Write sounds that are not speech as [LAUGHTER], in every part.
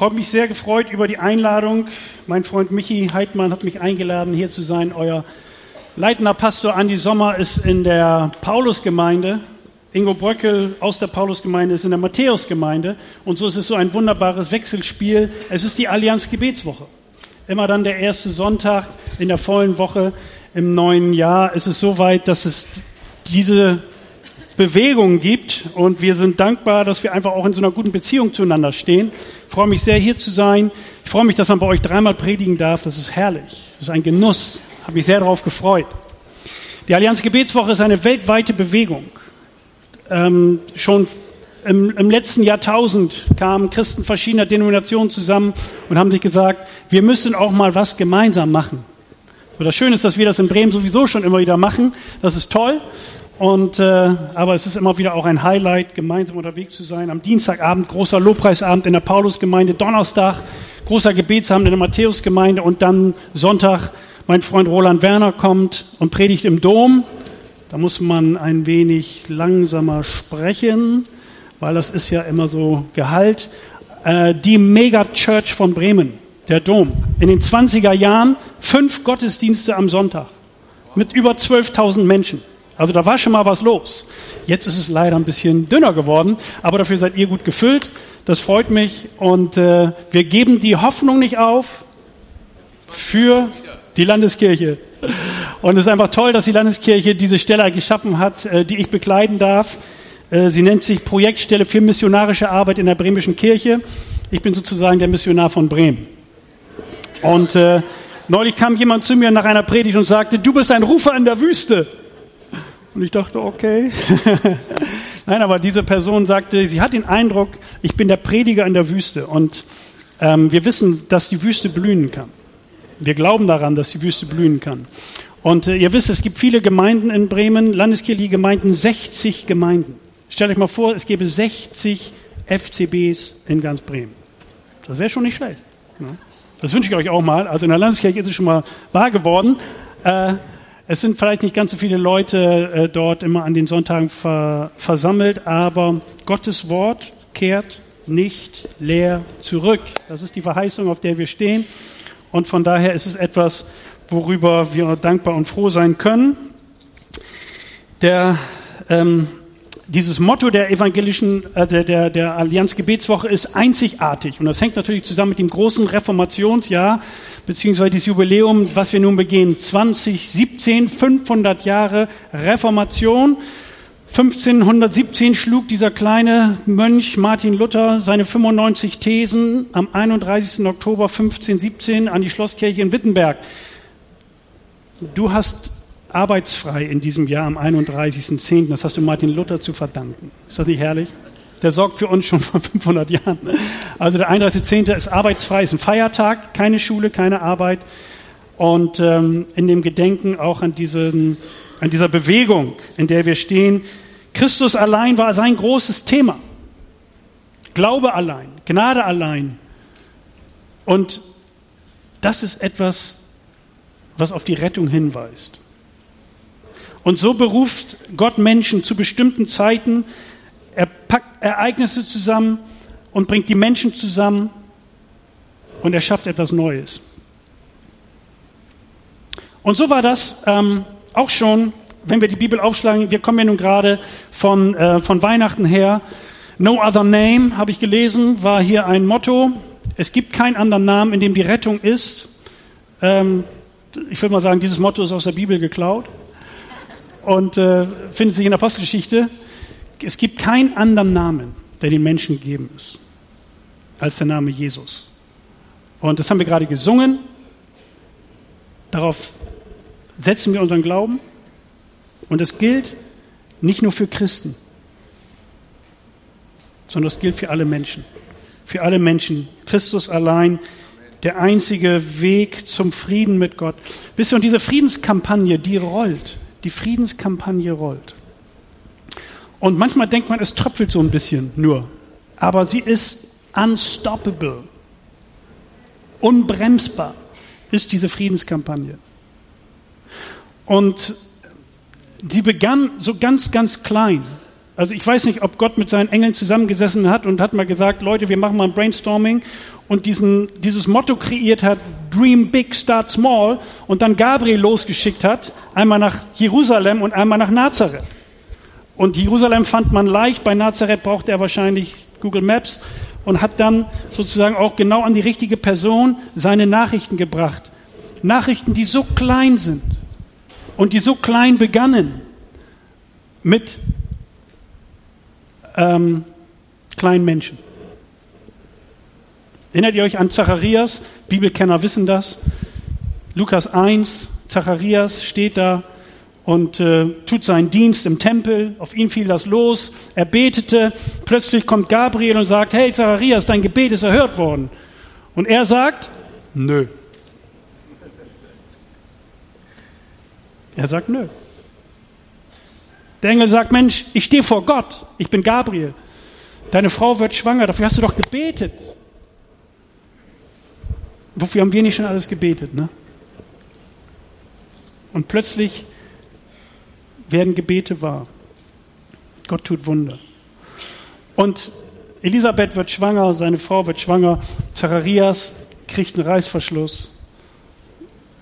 Ich habe mich sehr gefreut über die Einladung. Mein Freund Michi Heidmann hat mich eingeladen, hier zu sein. Euer leitender Pastor Andi Sommer ist in der Paulusgemeinde. Ingo Bröckel aus der Paulusgemeinde ist in der Matthäusgemeinde. Und so ist es so ein wunderbares Wechselspiel. Es ist die Allianz Gebetswoche. Immer dann der erste Sonntag in der vollen Woche im neuen Jahr ist es so weit, dass es diese Bewegung gibt. Und wir sind dankbar, dass wir einfach auch in so einer guten Beziehung zueinander stehen. Ich freue mich sehr, hier zu sein. Ich freue mich, dass man bei euch dreimal predigen darf. Das ist herrlich. Das ist ein Genuss. Habe mich sehr darauf gefreut. Die Allianz Gebetswoche ist eine weltweite Bewegung. Ähm, schon im, im, letzten Jahrtausend kamen Christen verschiedener Denominationen zusammen und haben sich gesagt, wir müssen auch mal was gemeinsam machen. Das Schöne ist, dass wir das in Bremen sowieso schon immer wieder machen. Das ist toll. Und, äh, aber es ist immer wieder auch ein Highlight, gemeinsam unterwegs zu sein. Am Dienstagabend großer Lobpreisabend in der Paulusgemeinde, Donnerstag großer Gebetsabend in der Matthäusgemeinde und dann Sonntag mein Freund Roland Werner kommt und predigt im Dom. Da muss man ein wenig langsamer sprechen, weil das ist ja immer so Gehalt. Äh, die Mega Church von Bremen, der Dom. In den 20er Jahren fünf Gottesdienste am Sonntag mit über 12.000 Menschen. Also da war schon mal was los. Jetzt ist es leider ein bisschen dünner geworden, aber dafür seid ihr gut gefüllt. Das freut mich und äh, wir geben die Hoffnung nicht auf für die Landeskirche. Und es ist einfach toll, dass die Landeskirche diese Stelle geschaffen hat, äh, die ich begleiten darf. Äh, sie nennt sich Projektstelle für missionarische Arbeit in der bremischen Kirche. Ich bin sozusagen der Missionar von Bremen. Und äh, neulich kam jemand zu mir nach einer Predigt und sagte, du bist ein Rufer in der Wüste. Und ich dachte, okay. [LAUGHS] Nein, aber diese Person sagte, sie hat den Eindruck, ich bin der Prediger in der Wüste. Und ähm, wir wissen, dass die Wüste blühen kann. Wir glauben daran, dass die Wüste blühen kann. Und äh, ihr wisst, es gibt viele Gemeinden in Bremen, landeskirchliche Gemeinden, 60 Gemeinden. Stellt euch mal vor, es gäbe 60 FCBs in ganz Bremen. Das wäre schon nicht schlecht. Ne? Das wünsche ich euch auch mal. Also in der Landeskirche ist es schon mal wahr geworden. Äh, es sind vielleicht nicht ganz so viele Leute äh, dort immer an den Sonntagen ver versammelt, aber Gottes Wort kehrt nicht leer zurück. Das ist die Verheißung, auf der wir stehen. Und von daher ist es etwas, worüber wir dankbar und froh sein können. Der ähm, dieses Motto der evangelischen, äh, der, der, der Allianz Gebetswoche ist einzigartig. Und das hängt natürlich zusammen mit dem großen Reformationsjahr, beziehungsweise das Jubiläum, was wir nun begehen. 2017, 500 Jahre Reformation. 1517 schlug dieser kleine Mönch Martin Luther seine 95 Thesen am 31. Oktober 1517 an die Schlosskirche in Wittenberg. Du hast arbeitsfrei in diesem Jahr am 31.10. Das hast du Martin Luther zu verdanken. Ist das nicht herrlich? Der sorgt für uns schon vor 500 Jahren. Also der 31.10. ist arbeitsfrei, ist ein Feiertag, keine Schule, keine Arbeit. Und ähm, in dem Gedenken auch an, diesen, an dieser Bewegung, in der wir stehen, Christus allein war sein großes Thema. Glaube allein, Gnade allein. Und das ist etwas, was auf die Rettung hinweist. Und so beruft Gott Menschen zu bestimmten Zeiten. Er packt Ereignisse zusammen und bringt die Menschen zusammen und er schafft etwas Neues. Und so war das ähm, auch schon, wenn wir die Bibel aufschlagen. Wir kommen ja nun gerade von, äh, von Weihnachten her. No other name, habe ich gelesen, war hier ein Motto. Es gibt keinen anderen Namen, in dem die Rettung ist. Ähm, ich würde mal sagen, dieses Motto ist aus der Bibel geklaut und äh, findet sich in der Apostelgeschichte. Es gibt keinen anderen Namen, der den Menschen gegeben ist, als der Name Jesus. Und das haben wir gerade gesungen. Darauf setzen wir unseren Glauben. Und das gilt nicht nur für Christen, sondern das gilt für alle Menschen. Für alle Menschen. Christus allein, der einzige Weg zum Frieden mit Gott. Wisst ihr, und diese Friedenskampagne, die rollt die Friedenskampagne rollt. Und manchmal denkt man, es tröpfelt so ein bisschen nur. Aber sie ist unstoppable. Unbremsbar ist diese Friedenskampagne. Und sie begann so ganz, ganz klein. Also ich weiß nicht, ob Gott mit seinen Engeln zusammengesessen hat und hat mal gesagt, Leute, wir machen mal ein Brainstorming und diesen, dieses Motto kreiert hat, Dream Big, Start Small und dann Gabriel losgeschickt hat, einmal nach Jerusalem und einmal nach Nazareth. Und Jerusalem fand man leicht, bei Nazareth brauchte er wahrscheinlich Google Maps und hat dann sozusagen auch genau an die richtige Person seine Nachrichten gebracht. Nachrichten, die so klein sind und die so klein begannen mit ähm, kleinen Menschen. Erinnert ihr euch an Zacharias? Bibelkenner wissen das. Lukas 1, Zacharias steht da und äh, tut seinen Dienst im Tempel. Auf ihn fiel das los. Er betete. Plötzlich kommt Gabriel und sagt, hey Zacharias, dein Gebet ist erhört worden. Und er sagt, nö. Er sagt, nö. Der Engel sagt, Mensch, ich stehe vor Gott. Ich bin Gabriel. Deine Frau wird schwanger. Dafür hast du doch gebetet. Wofür haben wir nicht schon alles gebetet, ne? Und plötzlich werden Gebete wahr. Gott tut Wunder. Und Elisabeth wird schwanger, seine Frau wird schwanger, Zacharias kriegt einen Reißverschluss.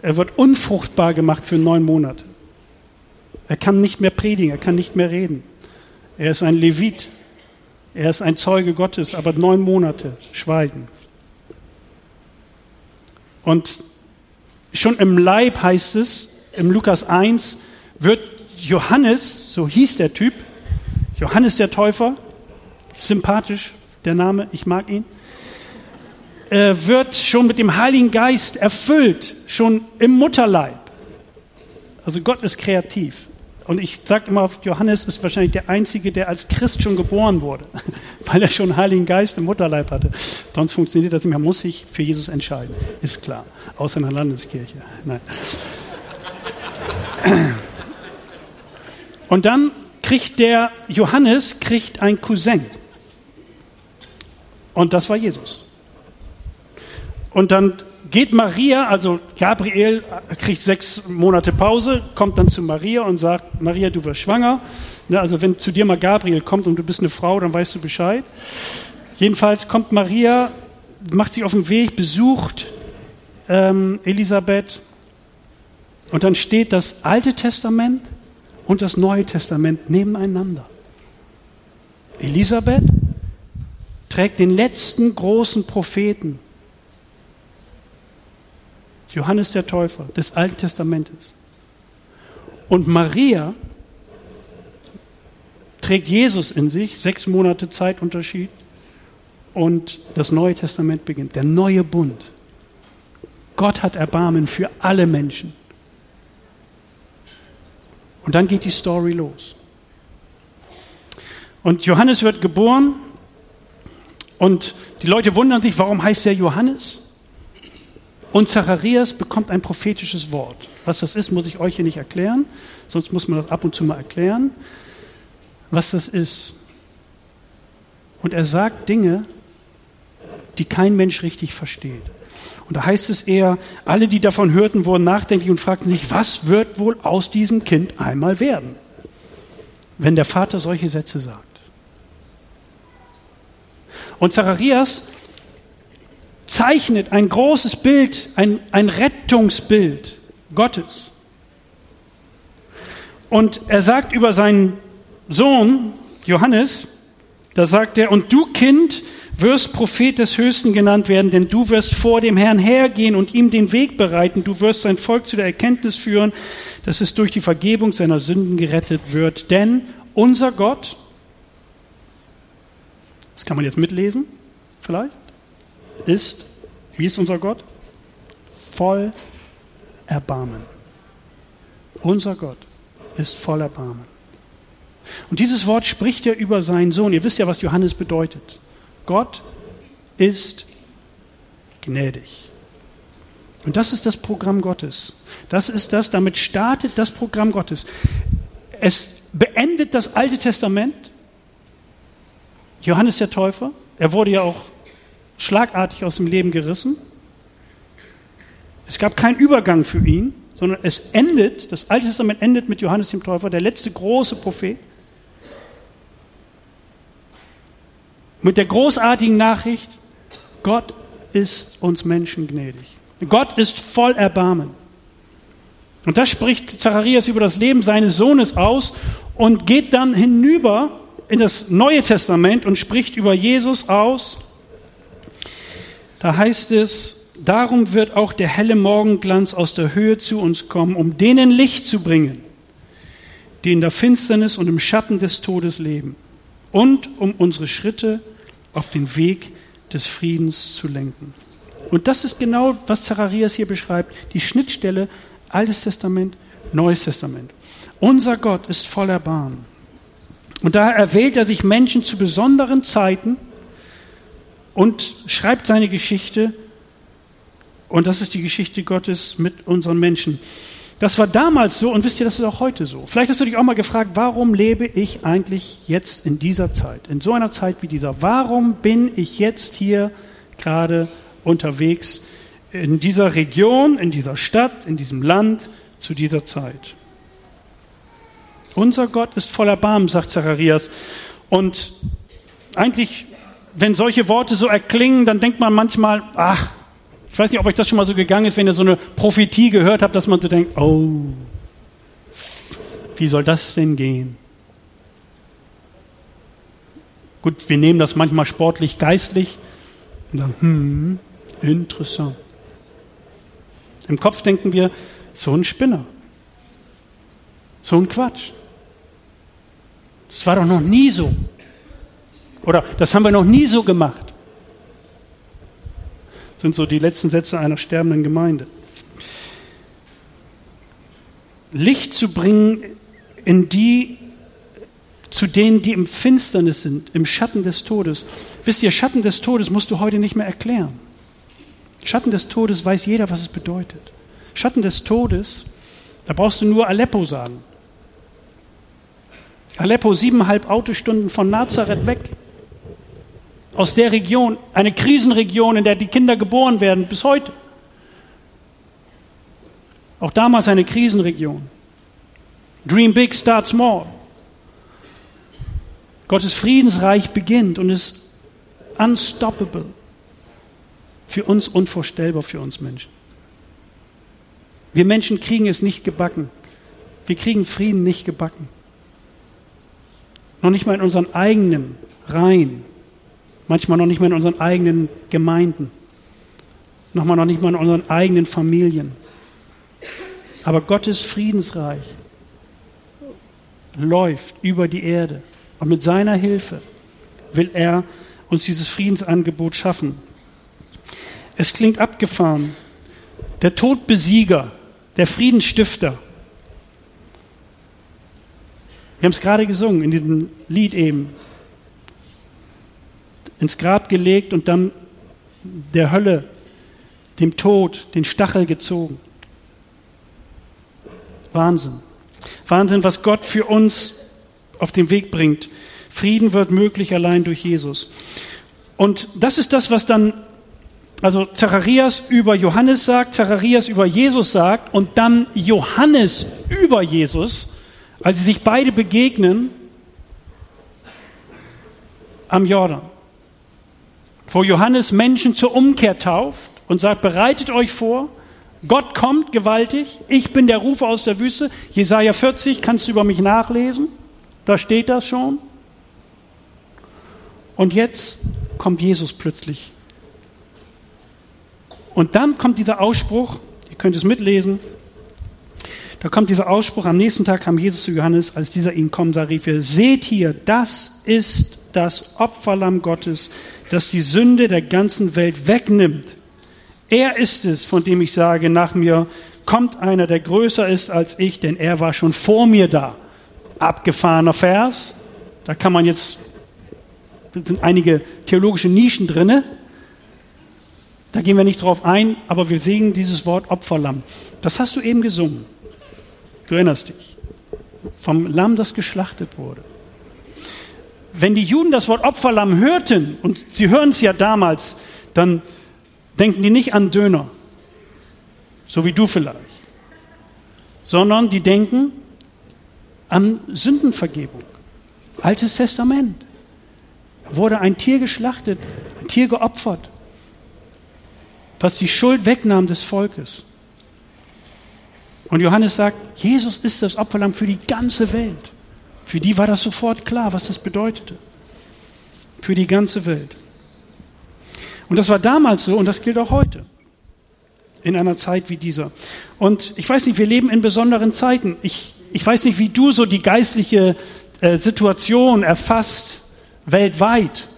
Er wird unfruchtbar gemacht für neun Monate. Er kann nicht mehr predigen, er kann nicht mehr reden. Er ist ein Levit, er ist ein Zeuge Gottes, aber neun Monate schweigen. Und schon im Leib heißt es, im Lukas 1, wird Johannes, so hieß der Typ, Johannes der Täufer, sympathisch der Name, ich mag ihn, äh, wird schon mit dem Heiligen Geist erfüllt, schon im Mutterleib. Also Gott ist kreativ. Und ich sage immer, Johannes ist wahrscheinlich der Einzige, der als Christ schon geboren wurde, [LAUGHS] weil er schon Heiligen Geist im Mutterleib hatte. Sonst funktioniert das nicht. Man muss sich für Jesus entscheiden. Ist klar. Außer in der Landeskirche. Nein. Und dann kriegt der Johannes kriegt ein Cousin. Und das war Jesus. Und dann geht Maria, also Gabriel kriegt sechs Monate Pause, kommt dann zu Maria und sagt, Maria, du wirst schwanger. Ne, also wenn zu dir mal Gabriel kommt und du bist eine Frau, dann weißt du Bescheid. Jedenfalls kommt Maria, macht sich auf den Weg, besucht ähm, Elisabeth und dann steht das Alte Testament und das Neue Testament nebeneinander. Elisabeth trägt den letzten großen Propheten, Johannes der Täufer des Alten Testamentes. Und Maria trägt Jesus in sich, sechs Monate Zeitunterschied, und das Neue Testament beginnt, der neue Bund. Gott hat Erbarmen für alle Menschen. Und dann geht die Story los. Und Johannes wird geboren und die Leute wundern sich, warum heißt er Johannes? Und Zacharias bekommt ein prophetisches Wort. Was das ist, muss ich euch hier nicht erklären, sonst muss man das ab und zu mal erklären, was das ist. Und er sagt Dinge, die kein Mensch richtig versteht. Und da heißt es eher, alle, die davon hörten, wurden nachdenklich und fragten sich, was wird wohl aus diesem Kind einmal werden, wenn der Vater solche Sätze sagt. Und Zacharias zeichnet ein großes Bild, ein, ein Rettungsbild Gottes. Und er sagt über seinen Sohn Johannes, da sagt er, und du Kind wirst Prophet des Höchsten genannt werden, denn du wirst vor dem Herrn hergehen und ihm den Weg bereiten. Du wirst sein Volk zu der Erkenntnis führen, dass es durch die Vergebung seiner Sünden gerettet wird. Denn unser Gott, das kann man jetzt mitlesen, vielleicht, ist, wie ist unser Gott? Voll Erbarmen. Unser Gott ist voll Erbarmen. Und dieses Wort spricht er über seinen Sohn. Ihr wisst ja, was Johannes bedeutet. Gott ist gnädig. Und das ist das Programm Gottes. Das ist das, damit startet das Programm Gottes. Es beendet das Alte Testament. Johannes der Täufer, er wurde ja auch schlagartig aus dem Leben gerissen. Es gab keinen Übergang für ihn, sondern es endet, das Alte Testament endet mit Johannes dem Täufer, der letzte große Prophet. Mit der großartigen Nachricht, Gott ist uns Menschen gnädig. Gott ist voll Erbarmen. Und das spricht Zacharias über das Leben seines Sohnes aus und geht dann hinüber in das Neue Testament und spricht über Jesus aus. Da heißt es, darum wird auch der helle Morgenglanz aus der Höhe zu uns kommen, um denen Licht zu bringen, die in der Finsternis und im Schatten des Todes leben, und um unsere Schritte auf den Weg des Friedens zu lenken. Und das ist genau, was Zacharias hier beschreibt, die Schnittstelle Altes Testament, Neues Testament. Unser Gott ist voller Bahn. Und daher erwählt er sich Menschen zu besonderen Zeiten und schreibt seine Geschichte. Und das ist die Geschichte Gottes mit unseren Menschen. Das war damals so und wisst ihr, das ist auch heute so. Vielleicht hast du dich auch mal gefragt, warum lebe ich eigentlich jetzt in dieser Zeit, in so einer Zeit wie dieser? Warum bin ich jetzt hier gerade unterwegs in dieser Region, in dieser Stadt, in diesem Land zu dieser Zeit? Unser Gott ist voller Barm, sagt Zacharias. Und eigentlich, wenn solche Worte so erklingen, dann denkt man manchmal, ach, ich weiß nicht, ob euch das schon mal so gegangen ist, wenn ihr so eine Prophetie gehört habt, dass man so denkt, oh, wie soll das denn gehen? Gut, wir nehmen das manchmal sportlich, geistlich und sagen, hm, interessant. Im Kopf denken wir, so ein Spinner, so ein Quatsch. Das war doch noch nie so. Oder das haben wir noch nie so gemacht sind so die letzten Sätze einer sterbenden Gemeinde. Licht zu bringen in die, zu denen, die im Finsternis sind, im Schatten des Todes. Wisst ihr, Schatten des Todes musst du heute nicht mehr erklären. Schatten des Todes weiß jeder, was es bedeutet. Schatten des Todes, da brauchst du nur Aleppo sagen. Aleppo, siebeneinhalb Autostunden von Nazareth weg aus der Region, eine Krisenregion, in der die Kinder geboren werden, bis heute. Auch damals eine Krisenregion. Dream big, start small. Gottes Friedensreich beginnt und ist unstoppable. Für uns unvorstellbar, für uns Menschen. Wir Menschen kriegen es nicht gebacken. Wir kriegen Frieden nicht gebacken. Noch nicht mal in unseren eigenen Reihen manchmal noch nicht mal in unseren eigenen Gemeinden, nochmal noch nicht mal in unseren eigenen Familien. Aber Gottes Friedensreich läuft über die Erde und mit seiner Hilfe will er uns dieses Friedensangebot schaffen. Es klingt abgefahren. Der Todbesieger, der Friedensstifter. Wir haben es gerade gesungen in diesem Lied eben ins Grab gelegt und dann der Hölle, dem Tod, den Stachel gezogen. Wahnsinn. Wahnsinn, was Gott für uns auf den Weg bringt. Frieden wird möglich allein durch Jesus. Und das ist das, was dann, also Zacharias über Johannes sagt, Zacharias über Jesus sagt und dann Johannes über Jesus, als sie sich beide begegnen am Jordan wo Johannes Menschen zur Umkehr tauft und sagt, bereitet euch vor, Gott kommt gewaltig, ich bin der Rufer aus der Wüste. Jesaja 40 kannst du über mich nachlesen, da steht das schon. Und jetzt kommt Jesus plötzlich. Und dann kommt dieser Ausspruch, ihr könnt es mitlesen, da kommt dieser Ausspruch, am nächsten Tag kam Jesus zu Johannes, als dieser ihn kommen sah, rief er, seht hier, das ist das Opferlamm Gottes, das die Sünde der ganzen Welt wegnimmt. Er ist es, von dem ich sage, nach mir kommt einer, der größer ist als ich, denn er war schon vor mir da. Abgefahrener Vers. Da kann man jetzt, da sind einige theologische Nischen drinne. Da gehen wir nicht drauf ein, aber wir singen dieses Wort Opferlamm. Das hast du eben gesungen. Du erinnerst dich. Vom Lamm, das geschlachtet wurde wenn die Juden das Wort Opferlamm hörten, und sie hören es ja damals, dann denken die nicht an Döner, so wie du vielleicht, sondern die denken an Sündenvergebung. Altes Testament. wurde ein Tier geschlachtet, ein Tier geopfert, was die Schuld wegnahm des Volkes. Und Johannes sagt, Jesus ist das Opferlamm für die ganze Welt. Für die war das sofort klar, was das bedeutete. Für die ganze Welt. Und das war damals so und das gilt auch heute. In einer Zeit wie dieser. Und ich weiß nicht, wir leben in besonderen Zeiten. Ich, ich weiß nicht, wie du so die geistliche äh, Situation erfasst weltweit.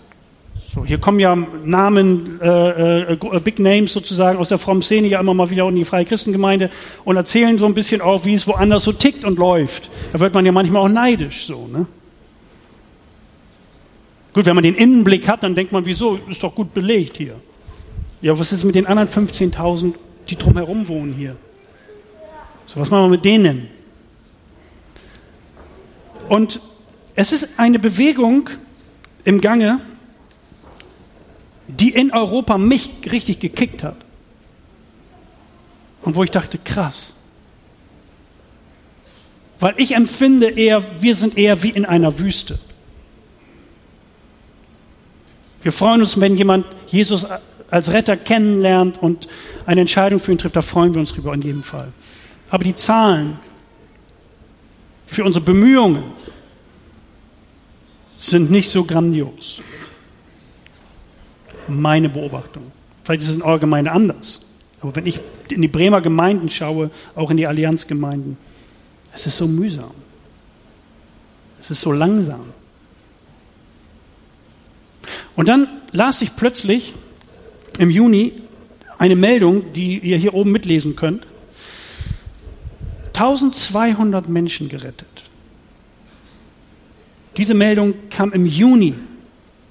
So, hier kommen ja Namen, äh, äh, Big Names sozusagen aus der frommen Szene ja immer mal wieder in die Freie Christengemeinde und erzählen so ein bisschen auch, wie es woanders so tickt und läuft. Da wird man ja manchmal auch neidisch so, ne? Gut, wenn man den Innenblick hat, dann denkt man, wieso, ist doch gut belegt hier. Ja, was ist mit den anderen 15.000, die drumherum wohnen hier? So, was machen wir mit denen? Und es ist eine Bewegung im Gange, die in Europa mich richtig gekickt hat. Und wo ich dachte, krass. Weil ich empfinde eher, wir sind eher wie in einer Wüste. Wir freuen uns, wenn jemand Jesus als Retter kennenlernt und eine Entscheidung für ihn trifft, da freuen wir uns drüber in jedem Fall. Aber die Zahlen für unsere Bemühungen sind nicht so grandios meine Beobachtung. Vielleicht ist es in eurer Gemeinde anders. Aber wenn ich in die Bremer Gemeinden schaue, auch in die Allianzgemeinden, es ist so mühsam. Es ist so langsam. Und dann las ich plötzlich im Juni eine Meldung, die ihr hier oben mitlesen könnt. 1200 Menschen gerettet. Diese Meldung kam im Juni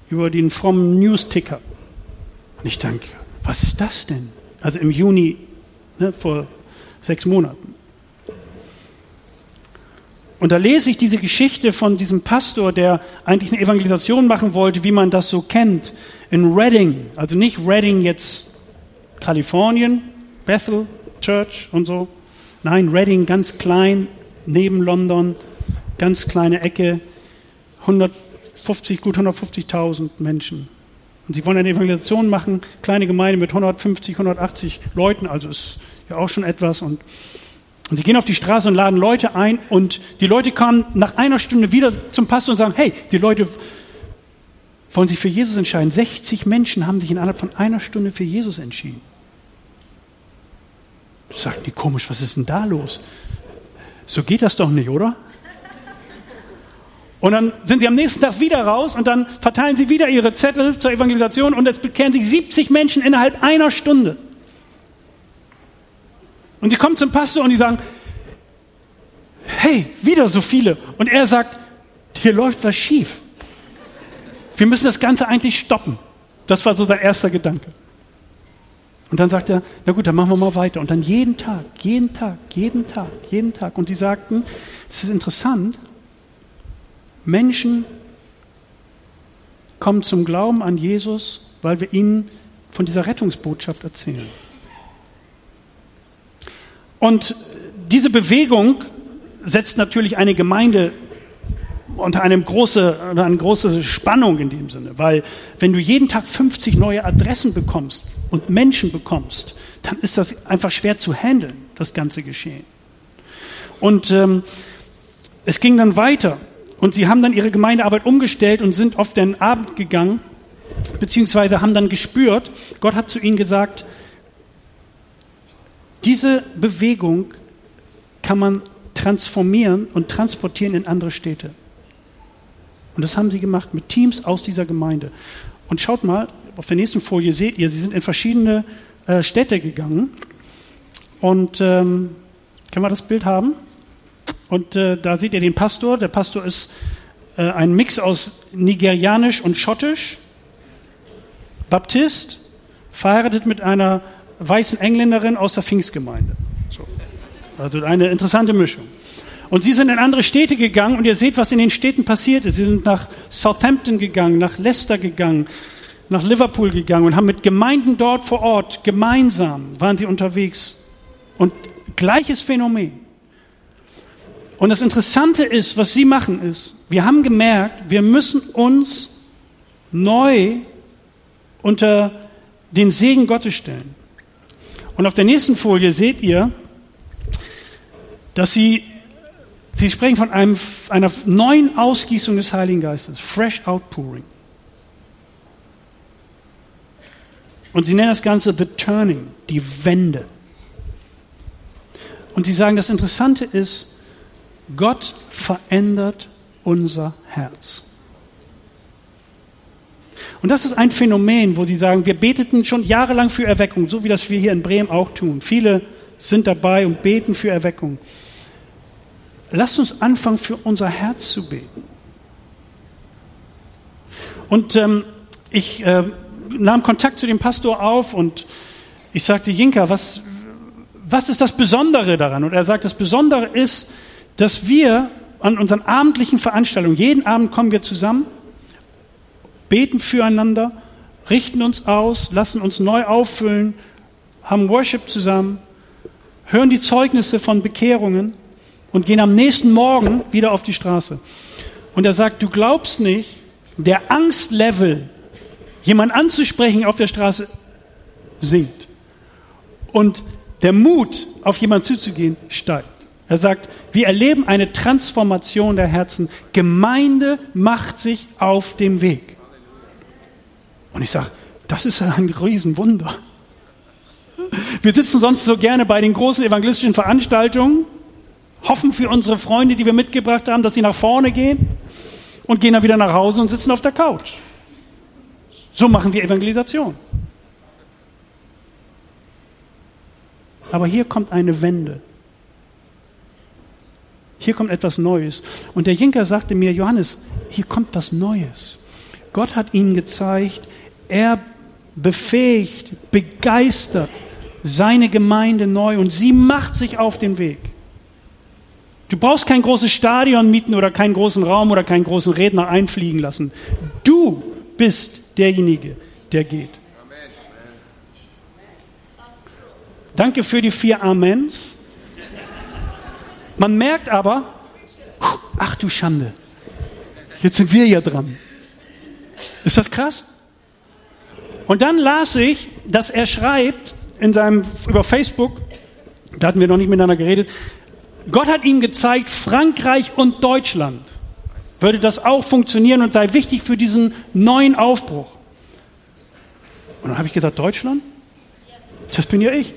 über den frommen News-Ticker. Und ich denke, was ist das denn? Also im Juni ne, vor sechs Monaten. Und da lese ich diese Geschichte von diesem Pastor, der eigentlich eine Evangelisation machen wollte, wie man das so kennt, in Reading. Also nicht Reading jetzt Kalifornien, Bethel Church und so. Nein, Reading ganz klein, neben London, ganz kleine Ecke, 150, gut 150.000 Menschen. Und sie wollen eine Evangelisation machen, kleine Gemeinde mit 150, 180 Leuten, also ist ja auch schon etwas. Und, und sie gehen auf die Straße und laden Leute ein und die Leute kommen nach einer Stunde wieder zum Pastor und sagen, hey, die Leute wollen sich für Jesus entscheiden. 60 Menschen haben sich innerhalb von einer Stunde für Jesus entschieden. Sagten die komisch, was ist denn da los? So geht das doch nicht, oder? Und dann sind sie am nächsten Tag wieder raus und dann verteilen sie wieder ihre Zettel zur Evangelisation und jetzt bekehren sich 70 Menschen innerhalb einer Stunde. Und sie kommen zum Pastor und die sagen, hey, wieder so viele. Und er sagt, hier läuft was schief. Wir müssen das Ganze eigentlich stoppen. Das war so sein erster Gedanke. Und dann sagt er, na gut, dann machen wir mal weiter. Und dann jeden Tag, jeden Tag, jeden Tag, jeden Tag. Und die sagten, es ist interessant, Menschen kommen zum Glauben an Jesus, weil wir ihnen von dieser Rettungsbotschaft erzählen. Und diese Bewegung setzt natürlich eine Gemeinde unter eine große, eine große Spannung in dem Sinne, weil wenn du jeden Tag 50 neue Adressen bekommst und Menschen bekommst, dann ist das einfach schwer zu handeln, das ganze Geschehen. Und ähm, es ging dann weiter. Und sie haben dann ihre Gemeindearbeit umgestellt und sind auf den Abend gegangen, beziehungsweise haben dann gespürt, Gott hat zu ihnen gesagt, diese Bewegung kann man transformieren und transportieren in andere Städte. Und das haben sie gemacht mit Teams aus dieser Gemeinde. Und schaut mal, auf der nächsten Folie seht ihr, sie sind in verschiedene äh, Städte gegangen. Und ähm, können wir das Bild haben? Und äh, da seht ihr den Pastor. Der Pastor ist äh, ein Mix aus nigerianisch und schottisch. Baptist, verheiratet mit einer weißen Engländerin aus der Pfingstgemeinde. So. Also eine interessante Mischung. Und sie sind in andere Städte gegangen und ihr seht, was in den Städten passiert ist. Sie sind nach Southampton gegangen, nach Leicester gegangen, nach Liverpool gegangen und haben mit Gemeinden dort vor Ort gemeinsam waren sie unterwegs. Und gleiches Phänomen. Und das Interessante ist, was sie machen, ist, wir haben gemerkt, wir müssen uns neu unter den Segen Gottes stellen. Und auf der nächsten Folie seht ihr, dass sie, sie sprechen von einem, einer neuen Ausgießung des Heiligen Geistes, fresh outpouring. Und sie nennen das Ganze the turning, die Wende. Und sie sagen, das Interessante ist, Gott verändert unser Herz. Und das ist ein Phänomen, wo sie sagen, wir beteten schon jahrelang für Erweckung, so wie das wir hier in Bremen auch tun. Viele sind dabei und beten für Erweckung. Lasst uns anfangen, für unser Herz zu beten. Und ähm, ich äh, nahm Kontakt zu dem Pastor auf und ich sagte, Jinka, was, was ist das Besondere daran? Und er sagt, das Besondere ist, dass wir an unseren abendlichen Veranstaltungen, jeden Abend kommen wir zusammen, beten füreinander, richten uns aus, lassen uns neu auffüllen, haben Worship zusammen, hören die Zeugnisse von Bekehrungen und gehen am nächsten Morgen wieder auf die Straße. Und er sagt, du glaubst nicht, der Angstlevel, jemand anzusprechen auf der Straße, sinkt. Und der Mut, auf jemanden zuzugehen, steigt. Er sagt, wir erleben eine Transformation der Herzen. Gemeinde macht sich auf dem Weg. Und ich sage, das ist ein Riesenwunder. Wir sitzen sonst so gerne bei den großen evangelistischen Veranstaltungen, hoffen für unsere Freunde, die wir mitgebracht haben, dass sie nach vorne gehen und gehen dann wieder nach Hause und sitzen auf der Couch. So machen wir Evangelisation. Aber hier kommt eine Wende. Hier kommt etwas Neues. Und der Jinker sagte mir, Johannes, hier kommt was Neues. Gott hat ihnen gezeigt, er befähigt, begeistert seine Gemeinde neu und sie macht sich auf den Weg. Du brauchst kein großes Stadion mieten oder keinen großen Raum oder keinen großen Redner einfliegen lassen. Du bist derjenige, der geht. Danke für die vier Amens. Man merkt aber, ach du Schande, jetzt sind wir ja dran. Ist das krass? Und dann las ich, dass er schreibt in seinem, über Facebook, da hatten wir noch nicht miteinander geredet, Gott hat ihm gezeigt, Frankreich und Deutschland würde das auch funktionieren und sei wichtig für diesen neuen Aufbruch. Und dann habe ich gesagt, Deutschland? Das bin ja ich.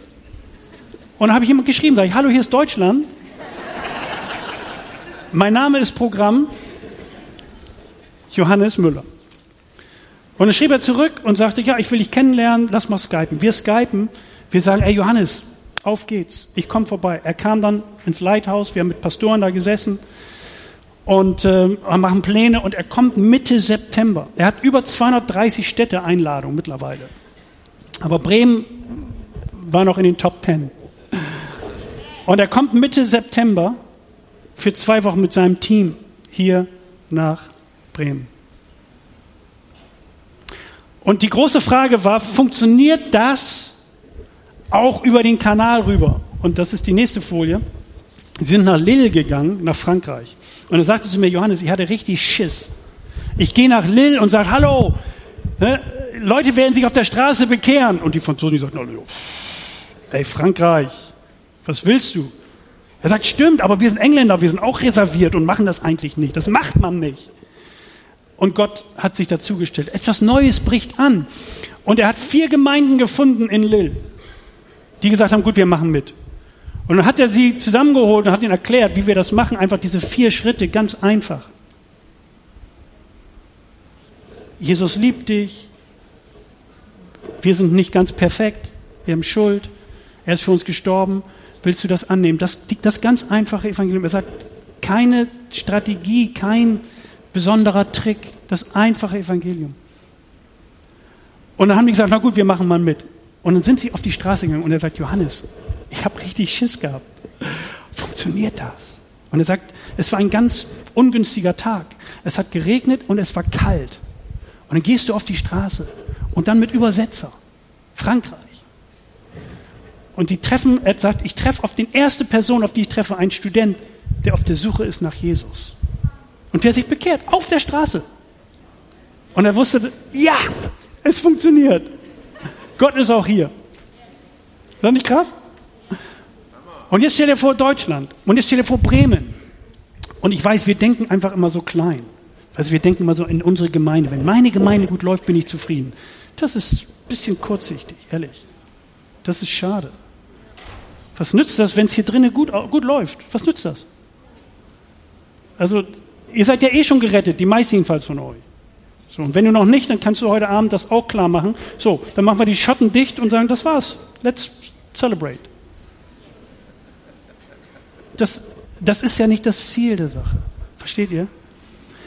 Und dann habe ich ihm geschrieben, sage ich, hallo, hier ist Deutschland. Mein Name ist Programm Johannes Müller. Und dann schrieb er zurück und sagte, ja, ich will dich kennenlernen, lass mal skypen. Wir skypen, wir sagen, ey Johannes, auf geht's, ich komme vorbei. Er kam dann ins Lighthouse, wir haben mit Pastoren da gesessen und äh, machen Pläne und er kommt Mitte September. Er hat über 230 Städte Einladung mittlerweile. Aber Bremen war noch in den Top 10. Und er kommt Mitte September für zwei Wochen mit seinem Team hier nach Bremen. Und die große Frage war, funktioniert das auch über den Kanal rüber? Und das ist die nächste Folie. Sie sind nach Lille gegangen, nach Frankreich. Und er sagte zu mir, Johannes, ich hatte richtig Schiss. Ich gehe nach Lille und sage, hallo, ne, Leute werden sich auf der Straße bekehren. Und die Franzosen die sagten, ey, Frankreich, was willst du? Er sagt, stimmt, aber wir sind Engländer, wir sind auch reserviert und machen das eigentlich nicht. Das macht man nicht. Und Gott hat sich dazugestellt. Etwas Neues bricht an. Und er hat vier Gemeinden gefunden in Lille, die gesagt haben, gut, wir machen mit. Und dann hat er sie zusammengeholt und hat ihnen erklärt, wie wir das machen. Einfach diese vier Schritte, ganz einfach. Jesus liebt dich. Wir sind nicht ganz perfekt. Wir haben Schuld. Er ist für uns gestorben. Willst du das annehmen? Das, das ganz einfache Evangelium. Er sagt, keine Strategie, kein besonderer Trick. Das einfache Evangelium. Und dann haben die gesagt, na gut, wir machen mal mit. Und dann sind sie auf die Straße gegangen und er sagt, Johannes, ich habe richtig Schiss gehabt. Funktioniert das? Und er sagt, es war ein ganz ungünstiger Tag. Es hat geregnet und es war kalt. Und dann gehst du auf die Straße und dann mit Übersetzer. Frankreich. Und die treffen, er sagt, ich treffe auf die erste Person, auf die ich treffe, einen Student, der auf der Suche ist nach Jesus. Und der sich bekehrt, auf der Straße. Und er wusste, ja, es funktioniert. Gott ist auch hier. Ist das nicht krass? Und jetzt stell dir vor Deutschland. Und jetzt stell dir vor Bremen. Und ich weiß, wir denken einfach immer so klein. Also wir denken immer so in unsere Gemeinde. Wenn meine Gemeinde gut läuft, bin ich zufrieden. Das ist ein bisschen kurzsichtig, ehrlich. Das ist schade. Was nützt das, wenn es hier drinnen gut, gut läuft? Was nützt das? Also, ihr seid ja eh schon gerettet, die meisten jedenfalls von euch. So, und wenn du noch nicht, dann kannst du heute Abend das auch klar machen. So, dann machen wir die Schotten dicht und sagen, das war's. Let's celebrate. Das, das ist ja nicht das Ziel der Sache. Versteht ihr?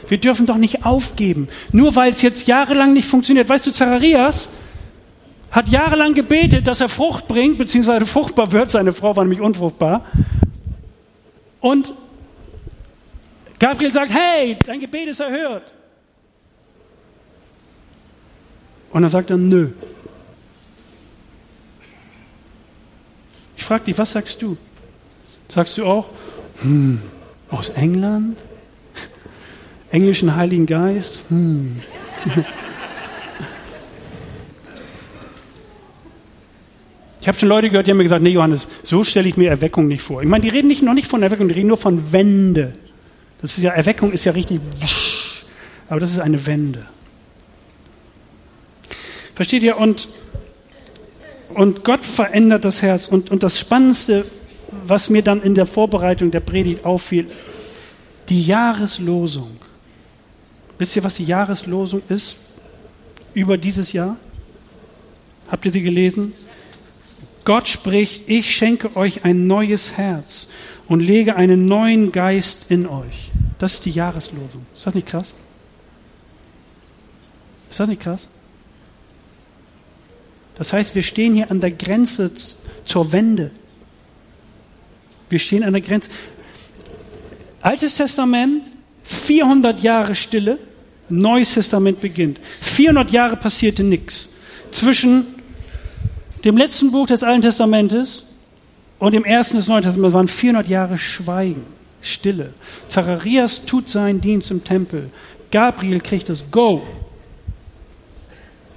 Wir dürfen doch nicht aufgeben. Nur weil es jetzt jahrelang nicht funktioniert. Weißt du, Zacharias hat jahrelang gebetet, dass er Frucht bringt, beziehungsweise fruchtbar wird. Seine Frau war nämlich unfruchtbar. Und Gabriel sagt, hey, dein Gebet ist erhört. Und dann sagt er, nö. Ich frage dich, was sagst du? Sagst du auch, hm, aus England? Englischen Heiligen Geist? Hm. Ich habe schon Leute gehört, die haben mir gesagt, nee Johannes, so stelle ich mir Erweckung nicht vor. Ich meine, die reden nicht, noch nicht von Erweckung, die reden nur von Wende. Das ist ja, Erweckung ist ja richtig, aber das ist eine Wende. Versteht ihr? Und, und Gott verändert das Herz. Und, und das Spannendste, was mir dann in der Vorbereitung der Predigt auffiel, die Jahreslosung. Wisst ihr, was die Jahreslosung ist über dieses Jahr? Habt ihr sie gelesen? Gott spricht, ich schenke euch ein neues Herz und lege einen neuen Geist in euch. Das ist die Jahreslosung. Ist das nicht krass? Ist das nicht krass? Das heißt, wir stehen hier an der Grenze zur Wende. Wir stehen an der Grenze. Altes Testament, 400 Jahre Stille, Neues Testament beginnt. 400 Jahre passierte nichts. Zwischen dem letzten Buch des Alten Testamentes und dem ersten des Neuen Testaments waren 400 Jahre Schweigen, Stille. Zacharias tut seinen Dienst im Tempel. Gabriel kriegt das Go.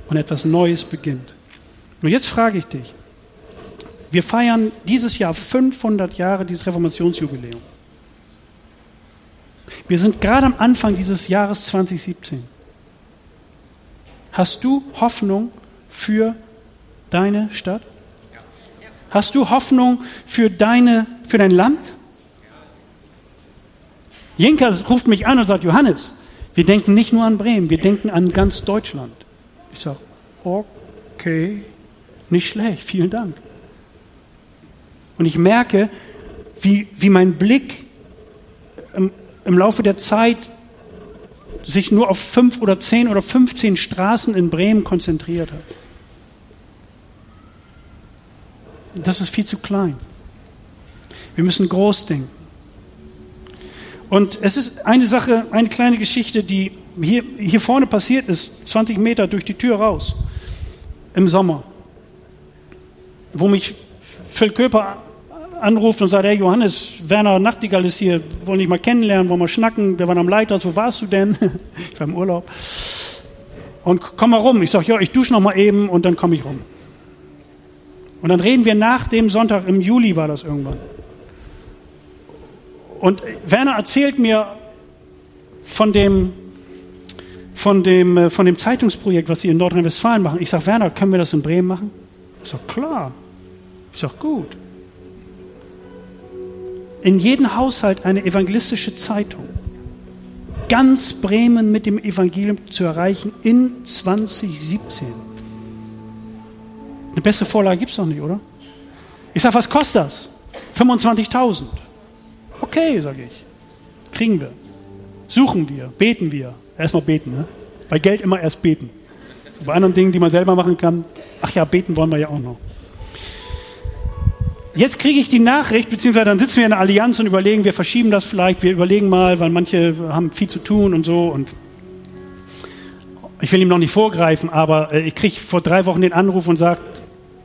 Und etwas Neues beginnt. Nur jetzt frage ich dich, wir feiern dieses Jahr 500 Jahre dieses Reformationsjubiläum. Wir sind gerade am Anfang dieses Jahres 2017. Hast du Hoffnung für deine Stadt? Hast du Hoffnung für, deine, für dein Land? Jenkas ruft mich an und sagt, Johannes, wir denken nicht nur an Bremen, wir denken an ganz Deutschland. Ich sage, okay. Nicht schlecht, vielen Dank. Und ich merke, wie, wie mein Blick im, im Laufe der Zeit sich nur auf fünf oder zehn oder 15 Straßen in Bremen konzentriert hat. Das ist viel zu klein. Wir müssen groß denken. Und es ist eine Sache, eine kleine Geschichte, die hier, hier vorne passiert ist, 20 Meter durch die Tür raus, im Sommer wo mich Phil Köper anruft und sagt, hey Johannes, Werner Nachtigall ist hier, wollen dich mal kennenlernen, wollen wir schnacken, wir waren am Leiter, wo warst du denn? [LAUGHS] ich war im Urlaub. Und komm mal rum. Ich sage, ja, ich dusche noch mal eben und dann komme ich rum. Und dann reden wir nach dem Sonntag, im Juli war das irgendwann. Und Werner erzählt mir von dem, von dem, äh, von dem Zeitungsprojekt, was sie in Nordrhein-Westfalen machen. Ich sage, Werner, können wir das in Bremen machen? Ich sage, klar. Ich sage, gut. In jedem Haushalt eine evangelistische Zeitung. Ganz Bremen mit dem Evangelium zu erreichen in 2017. Eine bessere Vorlage gibt es noch nicht, oder? Ich sage, was kostet das? 25.000. Okay, sage ich. Kriegen wir. Suchen wir. Beten wir. Erstmal beten, ne? Bei Geld immer erst beten. Bei anderen Dingen, die man selber machen kann, ach ja, beten wollen wir ja auch noch. Jetzt kriege ich die Nachricht, beziehungsweise dann sitzen wir in der Allianz und überlegen, wir verschieben das vielleicht, wir überlegen mal, weil manche haben viel zu tun und so. Und ich will ihm noch nicht vorgreifen, aber äh, ich kriege vor drei Wochen den Anruf und sagt,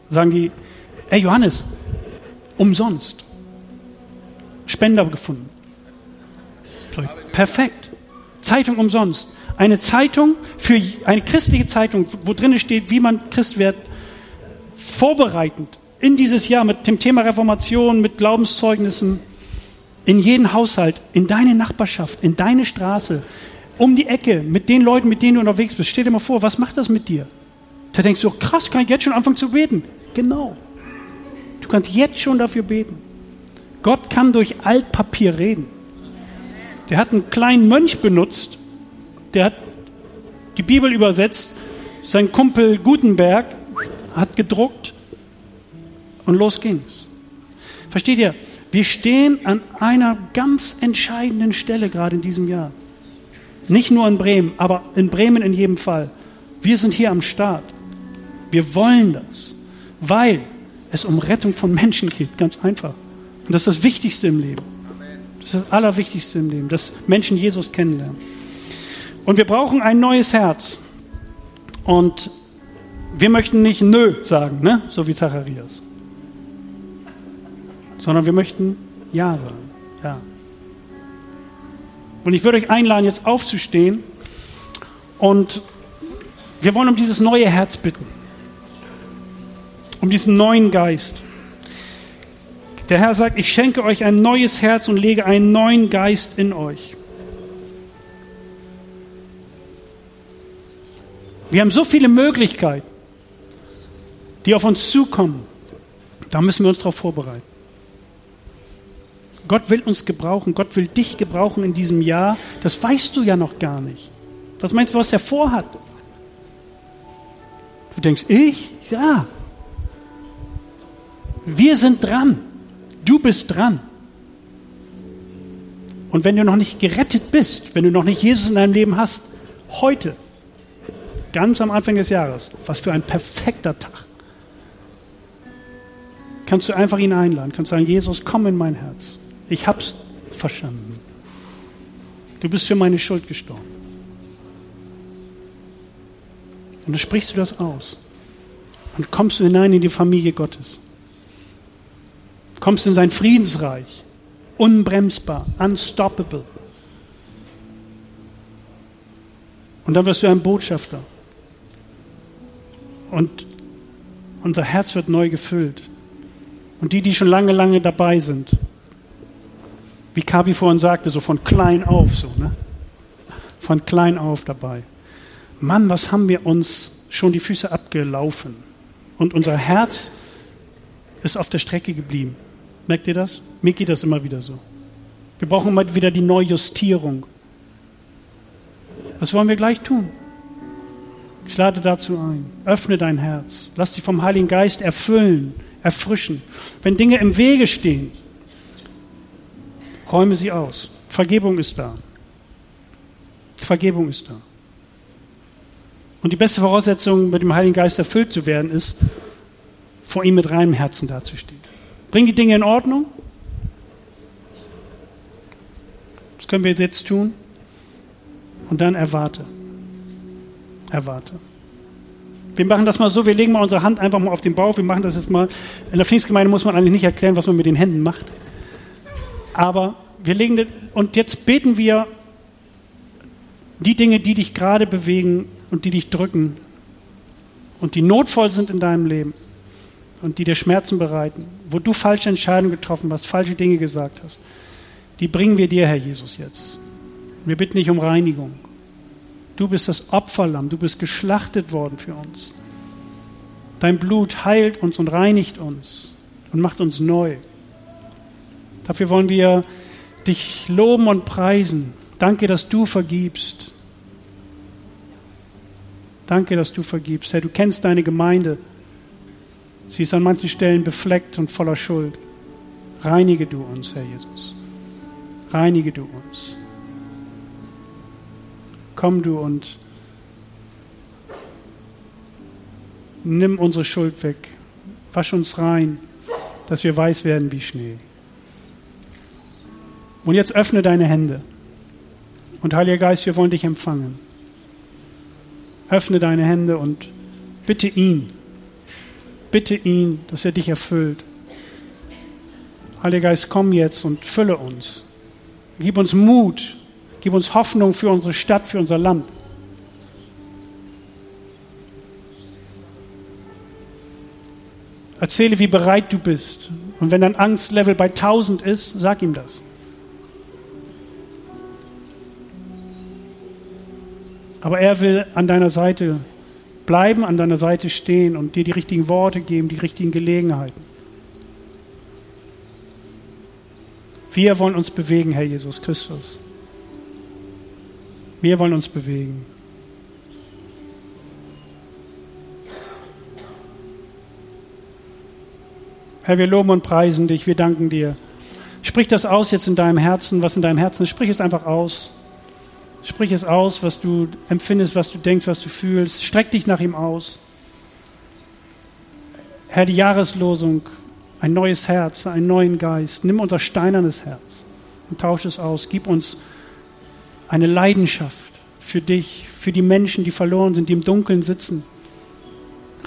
sagen die, ey Johannes, umsonst. Spender gefunden. Perfekt. Zeitung umsonst. eine Zeitung, für eine christliche Zeitung, wo drin steht, wie man Christ wird, vorbereitend in dieses Jahr mit dem Thema Reformation, mit Glaubenszeugnissen, in jeden Haushalt, in deine Nachbarschaft, in deine Straße, um die Ecke, mit den Leuten, mit denen du unterwegs bist. Stell dir mal vor, was macht das mit dir? Da denkst du, krass, kann ich jetzt schon anfangen zu beten? Genau. Du kannst jetzt schon dafür beten. Gott kann durch Altpapier reden. Der hat einen kleinen Mönch benutzt, der hat die Bibel übersetzt, sein Kumpel Gutenberg hat gedruckt und los ging's. Versteht ihr? Wir stehen an einer ganz entscheidenden Stelle gerade in diesem Jahr. Nicht nur in Bremen, aber in Bremen in jedem Fall. Wir sind hier am Start. Wir wollen das, weil es um Rettung von Menschen geht, ganz einfach. Und das ist das Wichtigste im Leben. Das ist das Allerwichtigste im Leben, dass Menschen Jesus kennenlernen. Und wir brauchen ein neues Herz. Und wir möchten nicht Nö sagen, ne? so wie Zacharias, sondern wir möchten Ja sagen. Ja. Und ich würde euch einladen, jetzt aufzustehen und wir wollen um dieses neue Herz bitten, um diesen neuen Geist. Der Herr sagt, ich schenke euch ein neues Herz und lege einen neuen Geist in euch. Wir haben so viele Möglichkeiten, die auf uns zukommen. Da müssen wir uns darauf vorbereiten. Gott will uns gebrauchen, Gott will dich gebrauchen in diesem Jahr. Das weißt du ja noch gar nicht. Was meinst du, was er vorhat? Du denkst, ich? Ja. Wir sind dran. Du bist dran. Und wenn du noch nicht gerettet bist, wenn du noch nicht Jesus in deinem Leben hast, heute, ganz am Anfang des Jahres, was für ein perfekter Tag, kannst du einfach ihn einladen, kannst sagen, Jesus, komm in mein Herz. Ich hab's verstanden. Du bist für meine Schuld gestorben. Und dann sprichst du das aus. Und kommst du hinein in die Familie Gottes kommst in sein Friedensreich. Unbremsbar, unstoppable. Und dann wirst du ein Botschafter. Und unser Herz wird neu gefüllt. Und die, die schon lange, lange dabei sind, wie Kavi vorhin sagte, so von klein auf, so, ne? Von klein auf dabei. Mann, was haben wir uns schon die Füße abgelaufen? Und unser Herz ist auf der Strecke geblieben. Merkt ihr das? Mir geht das immer wieder so. Wir brauchen immer wieder die Neujustierung. Was wollen wir gleich tun? Ich lade dazu ein. Öffne dein Herz. Lass dich vom Heiligen Geist erfüllen, erfrischen. Wenn Dinge im Wege stehen, räume sie aus. Vergebung ist da. Vergebung ist da. Und die beste Voraussetzung, mit dem Heiligen Geist erfüllt zu werden, ist, vor ihm mit reinem Herzen dazustehen. Bring die Dinge in Ordnung. Das können wir jetzt tun. Und dann erwarte. Erwarte. Wir machen das mal so, wir legen mal unsere Hand einfach mal auf den Bauch. Wir machen das jetzt mal. In der Pfingstgemeinde muss man eigentlich nicht erklären, was man mit den Händen macht. Aber wir legen, und jetzt beten wir die Dinge, die dich gerade bewegen und die dich drücken und die notvoll sind in deinem Leben und die dir Schmerzen bereiten, wo du falsche Entscheidungen getroffen hast, falsche Dinge gesagt hast, die bringen wir dir, Herr Jesus, jetzt. Wir bitten dich um Reinigung. Du bist das Opferlamm, du bist geschlachtet worden für uns. Dein Blut heilt uns und reinigt uns und macht uns neu. Dafür wollen wir dich loben und preisen. Danke, dass du vergibst. Danke, dass du vergibst. Herr, du kennst deine Gemeinde. Sie ist an manchen Stellen befleckt und voller Schuld. Reinige du uns, Herr Jesus. Reinige du uns. Komm du und nimm unsere Schuld weg. Wasch uns rein, dass wir weiß werden wie Schnee. Und jetzt öffne deine Hände. Und Heiliger Geist, wir wollen dich empfangen. Öffne deine Hände und bitte ihn. Bitte ihn, dass er dich erfüllt. Heiliger Geist, komm jetzt und fülle uns. Gib uns Mut. Gib uns Hoffnung für unsere Stadt, für unser Land. Erzähle, wie bereit du bist. Und wenn dein Angstlevel bei 1000 ist, sag ihm das. Aber er will an deiner Seite bleiben, an deiner Seite stehen und dir die richtigen Worte geben, die richtigen Gelegenheiten. Wir wollen uns bewegen, Herr Jesus Christus. Wir wollen uns bewegen. Herr, wir loben und preisen dich, wir danken dir. Sprich das aus jetzt in deinem Herzen, was in deinem Herzen ist. Sprich es einfach aus. Sprich es aus, was du empfindest, was du denkst, was du fühlst. Streck dich nach ihm aus. Herr, die Jahreslosung, ein neues Herz, einen neuen Geist. Nimm unser steinernes Herz und tausch es aus. Gib uns eine Leidenschaft für dich, für die Menschen, die verloren sind, die im Dunkeln sitzen.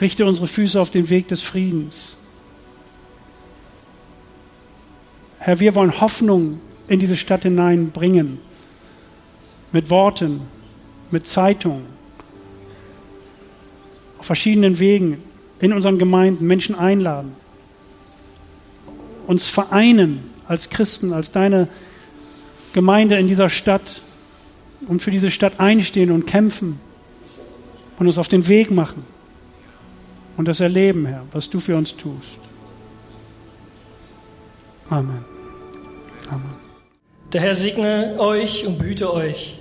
Richte unsere Füße auf den Weg des Friedens. Herr, wir wollen Hoffnung in diese Stadt hineinbringen mit Worten, mit Zeitungen, auf verschiedenen Wegen in unseren Gemeinden Menschen einladen, uns vereinen als Christen, als deine Gemeinde in dieser Stadt und für diese Stadt einstehen und kämpfen und uns auf den Weg machen und das erleben, Herr, was du für uns tust. Amen. Amen. Der Herr segne euch und behüte euch.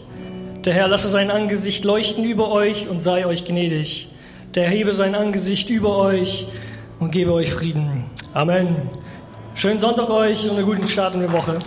Der Herr lasse sein Angesicht leuchten über euch und sei euch gnädig. Der hebe sein Angesicht über euch und gebe euch Frieden. Amen. Schönen Sonntag euch und einen guten Start in die Woche.